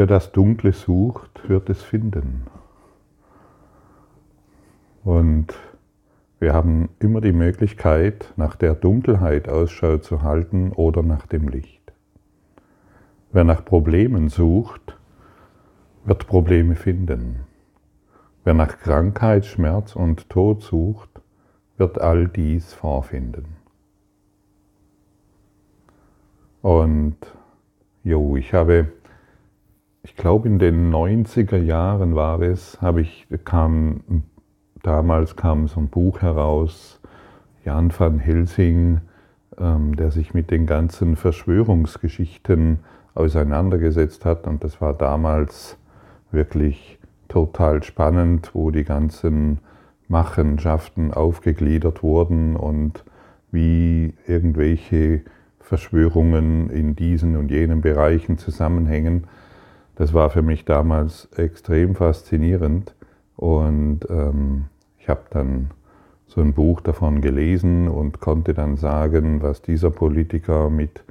Wer das Dunkle sucht, wird es finden. Und wir haben immer die Möglichkeit, nach der Dunkelheit Ausschau zu halten oder nach dem Licht. Wer nach Problemen sucht, wird Probleme finden. Wer nach Krankheit, Schmerz und Tod sucht, wird all dies vorfinden. Und jo, ich habe, ich glaube in den 90er Jahren war es, habe ich, kam, damals kam so ein Buch heraus, Jan van Helsing, ähm, der sich mit den ganzen Verschwörungsgeschichten auseinandergesetzt hat. Und das war damals wirklich total spannend, wo die ganzen Machenschaften aufgegliedert wurden und wie irgendwelche Verschwörungen in diesen und jenen Bereichen zusammenhängen. Das war für mich damals extrem faszinierend und ähm, ich habe dann so ein Buch davon gelesen und konnte dann sagen, was dieser Politiker mit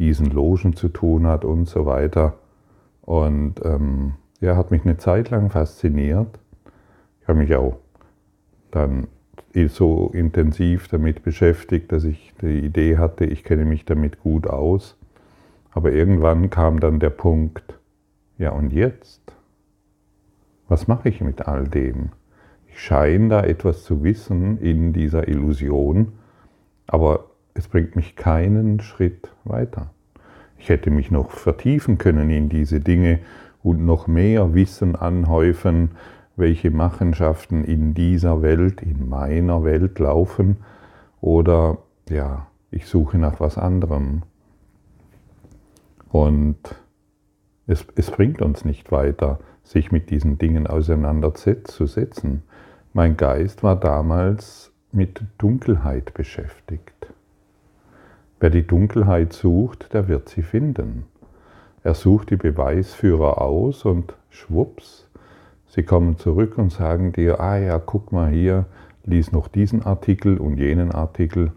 diesen Logen zu tun hat und so weiter. Und ähm, ja, hat mich eine Zeit lang fasziniert. Ich habe mich auch dann so intensiv damit beschäftigt, dass ich die Idee hatte, ich kenne mich damit gut aus. Aber irgendwann kam dann der Punkt, ja und jetzt? Was mache ich mit all dem? Ich scheine da etwas zu wissen in dieser Illusion, aber es bringt mich keinen Schritt weiter. Ich hätte mich noch vertiefen können in diese Dinge und noch mehr Wissen anhäufen, welche Machenschaften in dieser Welt, in meiner Welt laufen, oder ja, ich suche nach was anderem. Und es, es bringt uns nicht weiter, sich mit diesen Dingen auseinanderzusetzen. Mein Geist war damals mit Dunkelheit beschäftigt. Wer die Dunkelheit sucht, der wird sie finden. Er sucht die Beweisführer aus und schwupps, sie kommen zurück und sagen dir, ah ja, guck mal hier, lies noch diesen Artikel und jenen Artikel.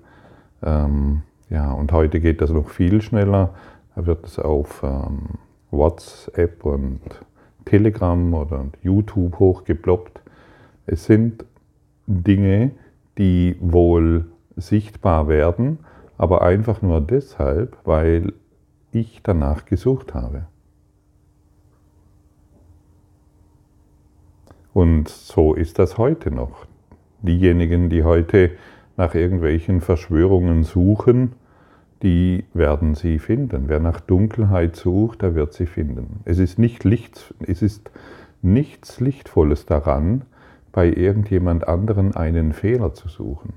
Ähm, ja, und heute geht das noch viel schneller. Da wird es auf ähm, WhatsApp und Telegram oder YouTube hochgeploppt. Es sind Dinge, die wohl sichtbar werden, aber einfach nur deshalb, weil ich danach gesucht habe. Und so ist das heute noch. Diejenigen, die heute nach irgendwelchen Verschwörungen suchen, die werden sie finden. Wer nach Dunkelheit sucht, der wird sie finden. Es ist, nicht Licht, es ist nichts Lichtvolles daran, bei irgendjemand anderen einen Fehler zu suchen.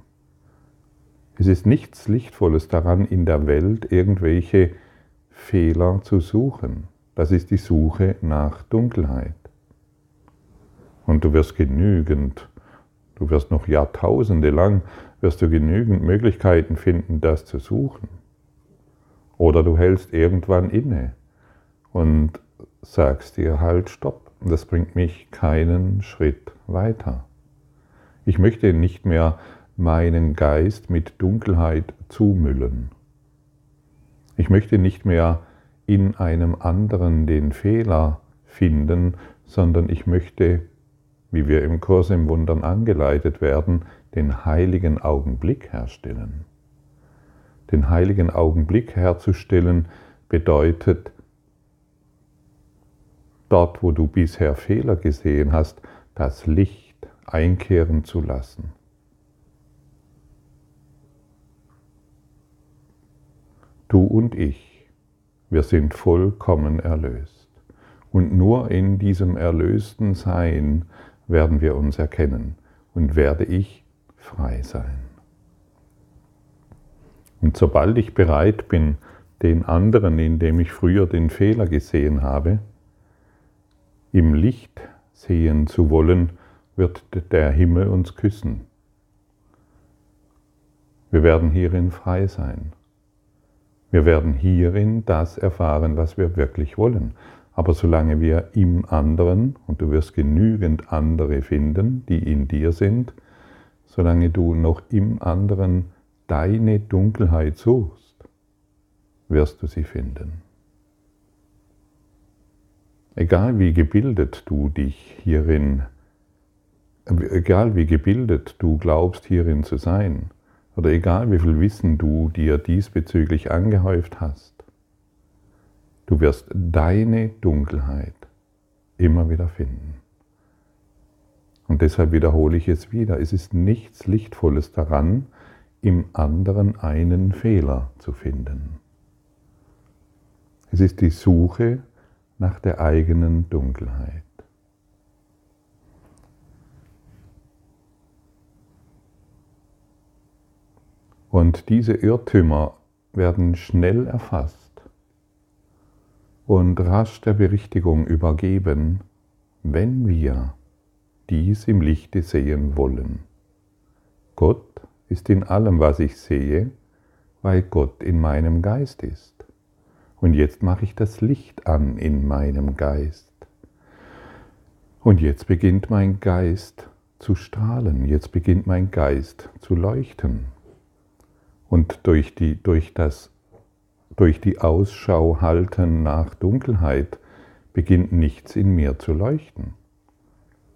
Es ist nichts Lichtvolles daran, in der Welt irgendwelche Fehler zu suchen. Das ist die Suche nach Dunkelheit. Und du wirst genügend, du wirst noch Jahrtausende lang, wirst du genügend Möglichkeiten finden, das zu suchen. Oder du hältst irgendwann inne und sagst dir halt Stopp. Das bringt mich keinen Schritt weiter. Ich möchte nicht mehr meinen Geist mit Dunkelheit zumüllen. Ich möchte nicht mehr in einem anderen den Fehler finden, sondern ich möchte, wie wir im Kurs im Wundern angeleitet werden, den heiligen Augenblick herstellen. Den heiligen Augenblick herzustellen bedeutet, dort wo du bisher Fehler gesehen hast, das Licht einkehren zu lassen. Du und ich, wir sind vollkommen erlöst. Und nur in diesem erlösten Sein werden wir uns erkennen und werde ich frei sein. Und sobald ich bereit bin, den anderen, in dem ich früher den Fehler gesehen habe, im Licht sehen zu wollen, wird der Himmel uns küssen. Wir werden hierin frei sein. Wir werden hierin das erfahren, was wir wirklich wollen. Aber solange wir im anderen, und du wirst genügend andere finden, die in dir sind, solange du noch im anderen deine Dunkelheit suchst, wirst du sie finden. Egal wie gebildet du dich hierin, egal wie gebildet du glaubst hierin zu sein, oder egal wie viel Wissen du dir diesbezüglich angehäuft hast, du wirst deine Dunkelheit immer wieder finden. Und deshalb wiederhole ich es wieder. Es ist nichts Lichtvolles daran, im anderen einen Fehler zu finden. Es ist die Suche nach der eigenen Dunkelheit. Und diese Irrtümer werden schnell erfasst und rasch der Berichtigung übergeben, wenn wir dies im Lichte sehen wollen. Gott ist in allem, was ich sehe, weil Gott in meinem Geist ist. Und jetzt mache ich das Licht an in meinem Geist. Und jetzt beginnt mein Geist zu strahlen, jetzt beginnt mein Geist zu leuchten. Und durch die, durch das, durch die Ausschau halten nach Dunkelheit beginnt nichts in mir zu leuchten.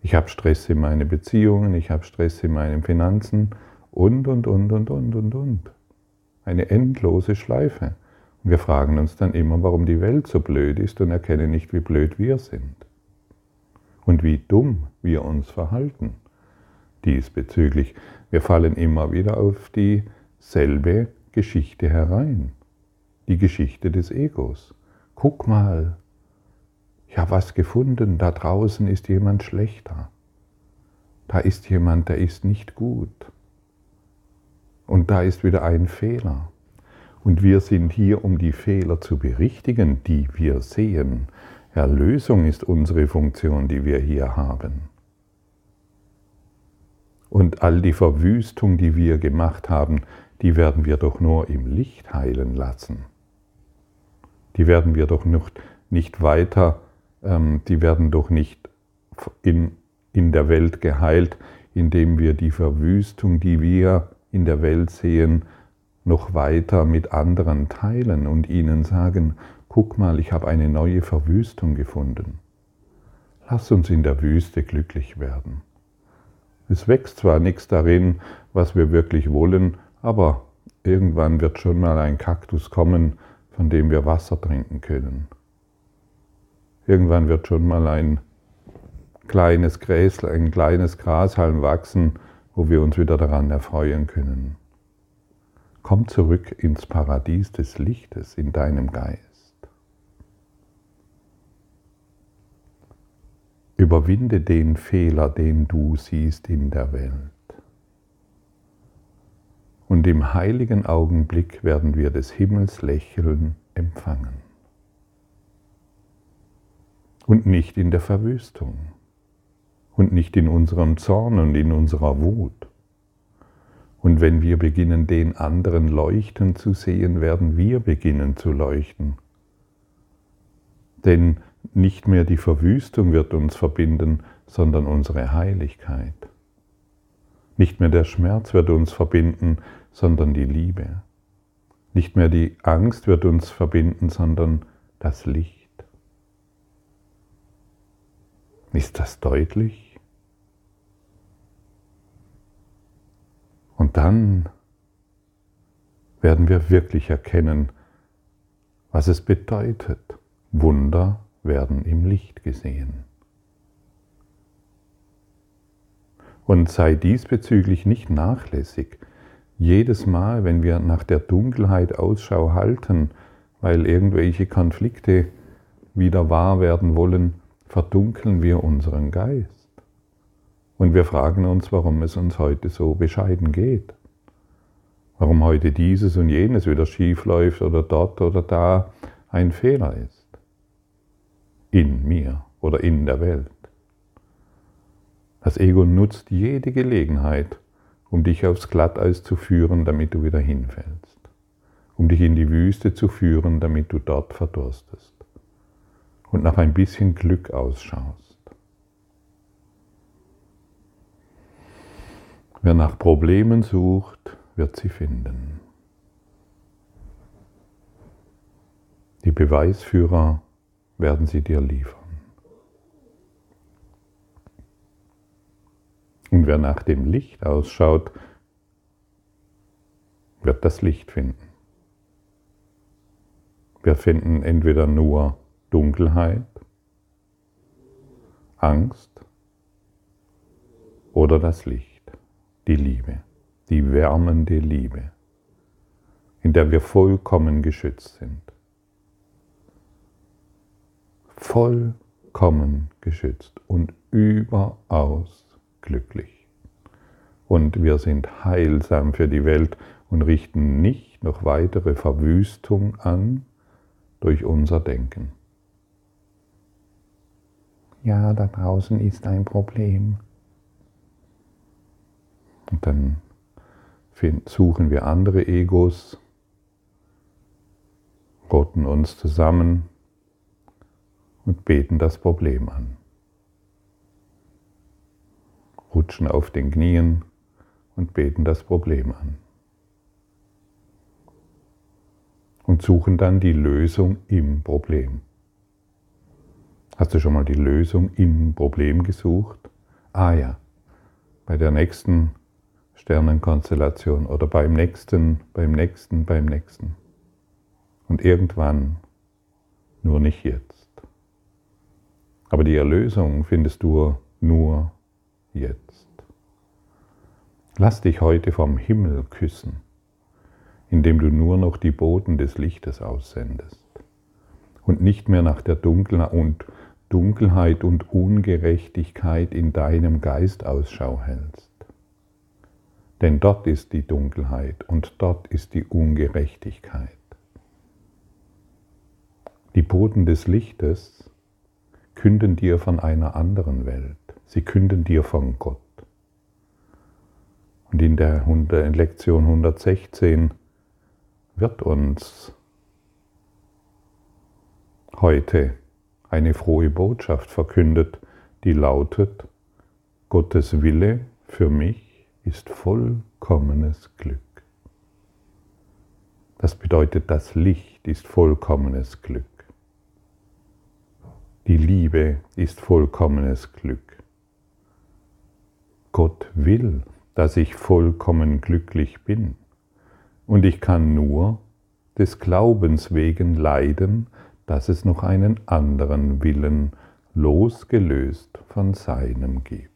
Ich habe Stress in meinen Beziehungen, ich habe Stress in meinen Finanzen und, und, und, und, und, und, und. Eine endlose Schleife. Und wir fragen uns dann immer, warum die Welt so blöd ist und erkennen nicht, wie blöd wir sind. Und wie dumm wir uns verhalten diesbezüglich. Wir fallen immer wieder auf dieselbe Geschichte herein. Die Geschichte des Egos. Guck mal, ich habe was gefunden, da draußen ist jemand schlechter. Da ist jemand, der ist nicht gut. Und da ist wieder ein Fehler. Und wir sind hier, um die Fehler zu berichtigen, die wir sehen. Erlösung ist unsere Funktion, die wir hier haben. Und all die Verwüstung, die wir gemacht haben, die werden wir doch nur im Licht heilen lassen. Die werden wir doch nicht weiter ähm, die werden doch nicht in, in der Welt geheilt, indem wir die Verwüstung, die wir in der Welt sehen, noch weiter mit anderen teilen und ihnen sagen, guck mal, ich habe eine neue Verwüstung gefunden. Lass uns in der Wüste glücklich werden. Es wächst zwar nichts darin, was wir wirklich wollen, aber irgendwann wird schon mal ein Kaktus kommen, von dem wir Wasser trinken können. Irgendwann wird schon mal ein kleines Gräsl, ein kleines Grashalm wachsen, wo wir uns wieder daran erfreuen können. Komm zurück ins Paradies des Lichtes in deinem Geist. Überwinde den Fehler, den du siehst in der Welt. Und im heiligen Augenblick werden wir des Himmels Lächeln empfangen und nicht in der Verwüstung und nicht in unserem Zorn und in unserer Wut. Und wenn wir beginnen, den anderen leuchten zu sehen, werden wir beginnen zu leuchten. Denn nicht mehr die Verwüstung wird uns verbinden, sondern unsere Heiligkeit. Nicht mehr der Schmerz wird uns verbinden, sondern die Liebe. Nicht mehr die Angst wird uns verbinden, sondern das Licht. Ist das deutlich? Und dann werden wir wirklich erkennen, was es bedeutet. Wunder werden im Licht gesehen. Und sei diesbezüglich nicht nachlässig. Jedes Mal, wenn wir nach der Dunkelheit Ausschau halten, weil irgendwelche Konflikte wieder wahr werden wollen, verdunkeln wir unseren Geist. Und wir fragen uns, warum es uns heute so bescheiden geht. Warum heute dieses und jenes wieder schief läuft oder dort oder da ein Fehler ist. In mir oder in der Welt. Das Ego nutzt jede Gelegenheit, um dich aufs Glatteis zu führen, damit du wieder hinfällst. Um dich in die Wüste zu führen, damit du dort verdurstest und nach ein bisschen Glück ausschaust. Wer nach Problemen sucht, wird sie finden. Die Beweisführer werden sie dir liefern. Und wer nach dem Licht ausschaut, wird das Licht finden. Wir finden entweder nur Dunkelheit, Angst oder das Licht die Liebe, die wärmende Liebe, in der wir vollkommen geschützt sind. Vollkommen geschützt und überaus glücklich. Und wir sind heilsam für die Welt und richten nicht noch weitere Verwüstung an durch unser Denken. Ja, da draußen ist ein Problem. Und dann suchen wir andere Egos, rotten uns zusammen und beten das Problem an. Rutschen auf den Knien und beten das Problem an. Und suchen dann die Lösung im Problem. Hast du schon mal die Lösung im Problem gesucht? Ah ja, bei der nächsten Sternenkonstellation oder beim nächsten, beim nächsten, beim nächsten. Und irgendwann, nur nicht jetzt. Aber die Erlösung findest du nur jetzt. Lass dich heute vom Himmel küssen, indem du nur noch die Boten des Lichtes aussendest und nicht mehr nach der Dunkelheit und Dunkelheit und Ungerechtigkeit in deinem Geist Ausschau hältst. Denn dort ist die Dunkelheit und dort ist die Ungerechtigkeit. Die Boten des Lichtes künden dir von einer anderen Welt. Sie künden dir von Gott. Und in der Lektion 116 wird uns heute eine frohe Botschaft verkündet, die lautet, Gottes Wille für mich ist vollkommenes Glück. Das bedeutet, das Licht ist vollkommenes Glück. Die Liebe ist vollkommenes Glück. Gott will, dass ich vollkommen glücklich bin. Und ich kann nur des Glaubens wegen leiden, dass es noch einen anderen Willen losgelöst von seinem gibt.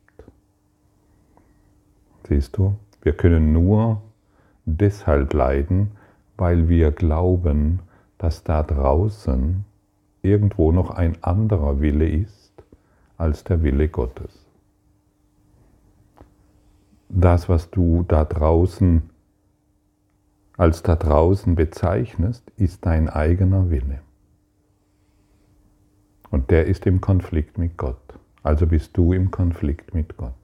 Siehst du, wir können nur deshalb leiden, weil wir glauben, dass da draußen irgendwo noch ein anderer Wille ist als der Wille Gottes. Das, was du da draußen als da draußen bezeichnest, ist dein eigener Wille. Und der ist im Konflikt mit Gott. Also bist du im Konflikt mit Gott.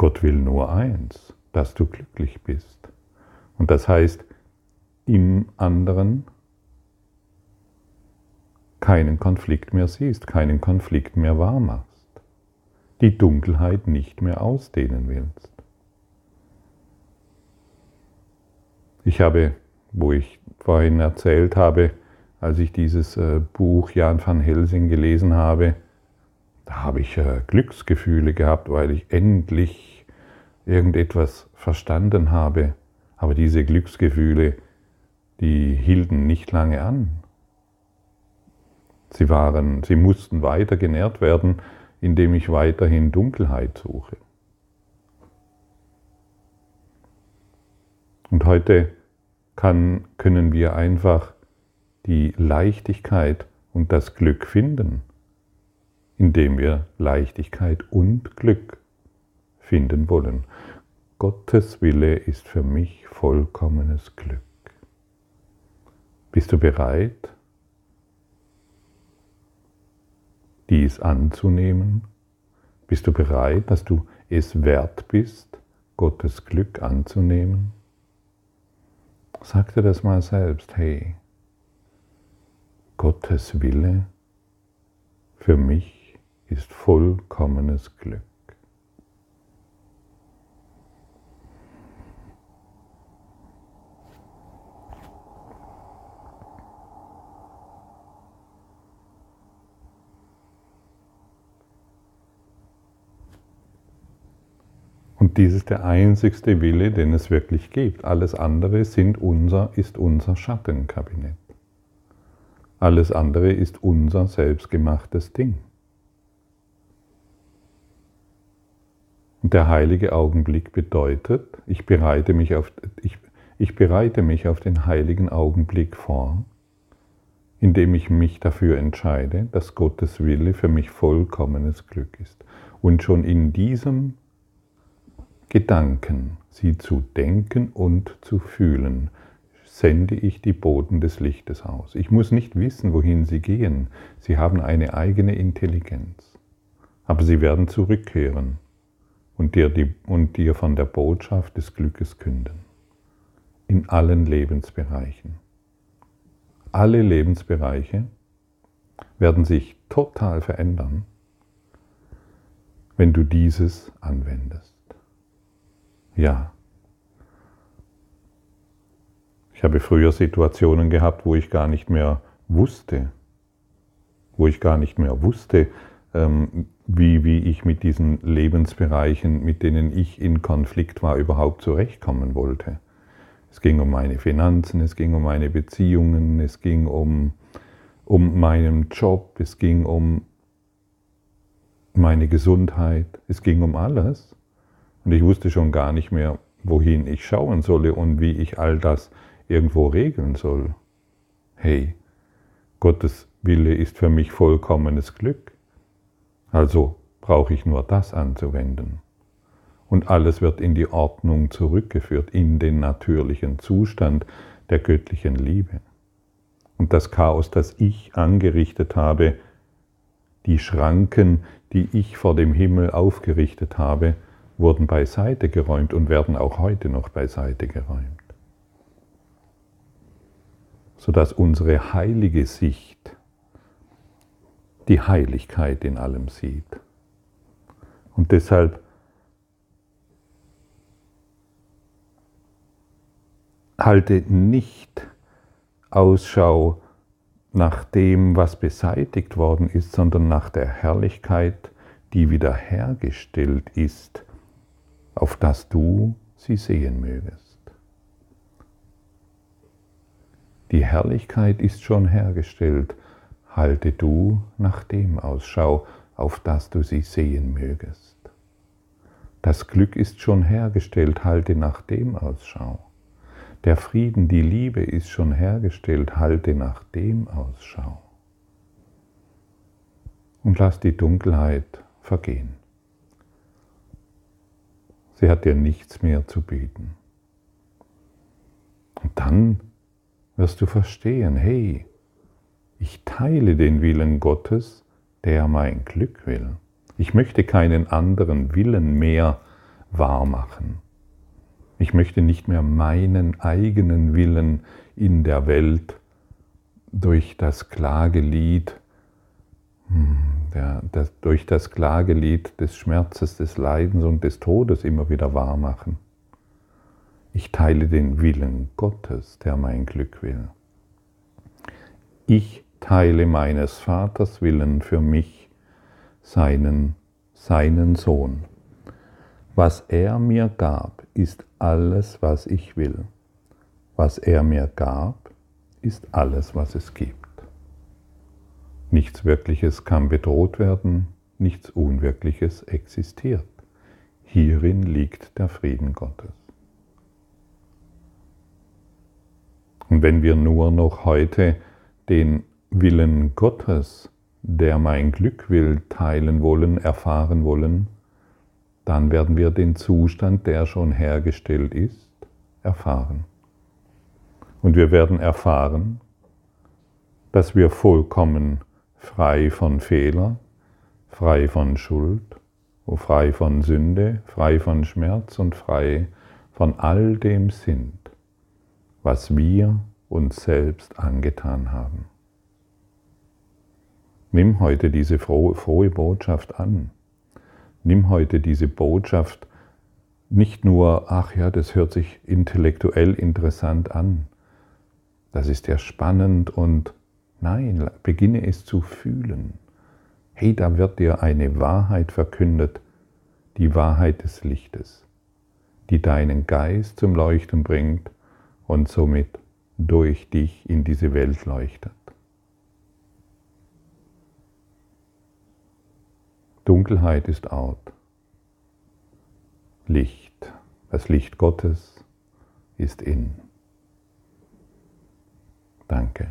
Gott will nur eins, dass du glücklich bist. Und das heißt, im anderen keinen Konflikt mehr siehst, keinen Konflikt mehr wahrmachst, die Dunkelheit nicht mehr ausdehnen willst. Ich habe, wo ich vorhin erzählt habe, als ich dieses äh, Buch Jan van Helsing gelesen habe, da habe ich äh, Glücksgefühle gehabt, weil ich endlich irgendetwas verstanden habe. Aber diese Glücksgefühle, die hielten nicht lange an. Sie waren, sie mussten weiter genährt werden, indem ich weiterhin Dunkelheit suche. Und heute kann, können wir einfach die Leichtigkeit und das Glück finden indem wir Leichtigkeit und Glück finden wollen. Gottes Wille ist für mich vollkommenes Glück. Bist du bereit, dies anzunehmen? Bist du bereit, dass du es wert bist, Gottes Glück anzunehmen? Sag dir das mal selbst, hey, Gottes Wille für mich ist vollkommenes Glück. Dies ist der einzigste Wille, den es wirklich gibt. Alles andere sind unser, ist unser Schattenkabinett. Alles andere ist unser selbstgemachtes Ding. Und der heilige Augenblick bedeutet, ich bereite mich auf, ich, ich bereite mich auf den heiligen Augenblick vor, indem ich mich dafür entscheide, dass Gottes Wille für mich vollkommenes Glück ist. Und schon in diesem Gedanken, sie zu denken und zu fühlen, sende ich die Boten des Lichtes aus. Ich muss nicht wissen, wohin sie gehen. Sie haben eine eigene Intelligenz. Aber sie werden zurückkehren und dir, die, und dir von der Botschaft des Glückes künden. In allen Lebensbereichen. Alle Lebensbereiche werden sich total verändern, wenn du dieses anwendest. Ja. Ich habe früher Situationen gehabt, wo ich gar nicht mehr wusste, wo ich gar nicht mehr wusste, ähm, wie, wie ich mit diesen Lebensbereichen, mit denen ich in Konflikt war, überhaupt zurechtkommen wollte. Es ging um meine Finanzen, es ging um meine Beziehungen, es ging um, um meinen Job, es ging um meine Gesundheit, es ging um alles. Und ich wusste schon gar nicht mehr, wohin ich schauen solle und wie ich all das irgendwo regeln soll. Hey, Gottes Wille ist für mich vollkommenes Glück. Also brauche ich nur das anzuwenden. Und alles wird in die Ordnung zurückgeführt, in den natürlichen Zustand der göttlichen Liebe. Und das Chaos, das ich angerichtet habe, die Schranken, die ich vor dem Himmel aufgerichtet habe, wurden beiseite geräumt und werden auch heute noch beiseite geräumt. Sodass unsere heilige Sicht die Heiligkeit in allem sieht. Und deshalb halte nicht Ausschau nach dem, was beseitigt worden ist, sondern nach der Herrlichkeit, die wiederhergestellt ist, auf dass du sie sehen mögest. Die Herrlichkeit ist schon hergestellt, halte du nach dem Ausschau, auf das du sie sehen mögest. Das Glück ist schon hergestellt, halte nach dem Ausschau. Der Frieden, die Liebe ist schon hergestellt, halte nach dem Ausschau. Und lass die Dunkelheit vergehen. Sie hat dir nichts mehr zu bieten. Und dann wirst du verstehen, hey, ich teile den Willen Gottes, der mein Glück will. Ich möchte keinen anderen Willen mehr wahrmachen. Ich möchte nicht mehr meinen eigenen Willen in der Welt durch das Klagelied, der, das, durch das Klagelied des Schmerzes, des Leidens und des Todes immer wieder wahrmachen. Ich teile den Willen Gottes, der mein Glück will. Ich teile meines Vaters Willen für mich, seinen, seinen Sohn. Was er mir gab, ist alles, was ich will. Was er mir gab, ist alles, was es gibt. Nichts Wirkliches kann bedroht werden, nichts Unwirkliches existiert. Hierin liegt der Frieden Gottes. Und wenn wir nur noch heute den Willen Gottes, der mein Glück will, teilen wollen, erfahren wollen, dann werden wir den Zustand, der schon hergestellt ist, erfahren. Und wir werden erfahren, dass wir vollkommen frei von Fehler, frei von Schuld, frei von Sünde, frei von Schmerz und frei von all dem sind, was wir uns selbst angetan haben. Nimm heute diese frohe, frohe Botschaft an. Nimm heute diese Botschaft nicht nur, ach ja, das hört sich intellektuell interessant an. Das ist ja spannend und nein, beginne es zu fühlen. Hey, da wird dir eine Wahrheit verkündet, die Wahrheit des Lichtes. die deinen Geist zum Leuchten bringt und somit durch dich in diese Welt leuchtet. Dunkelheit ist out. Licht, das Licht Gottes ist in. Danke.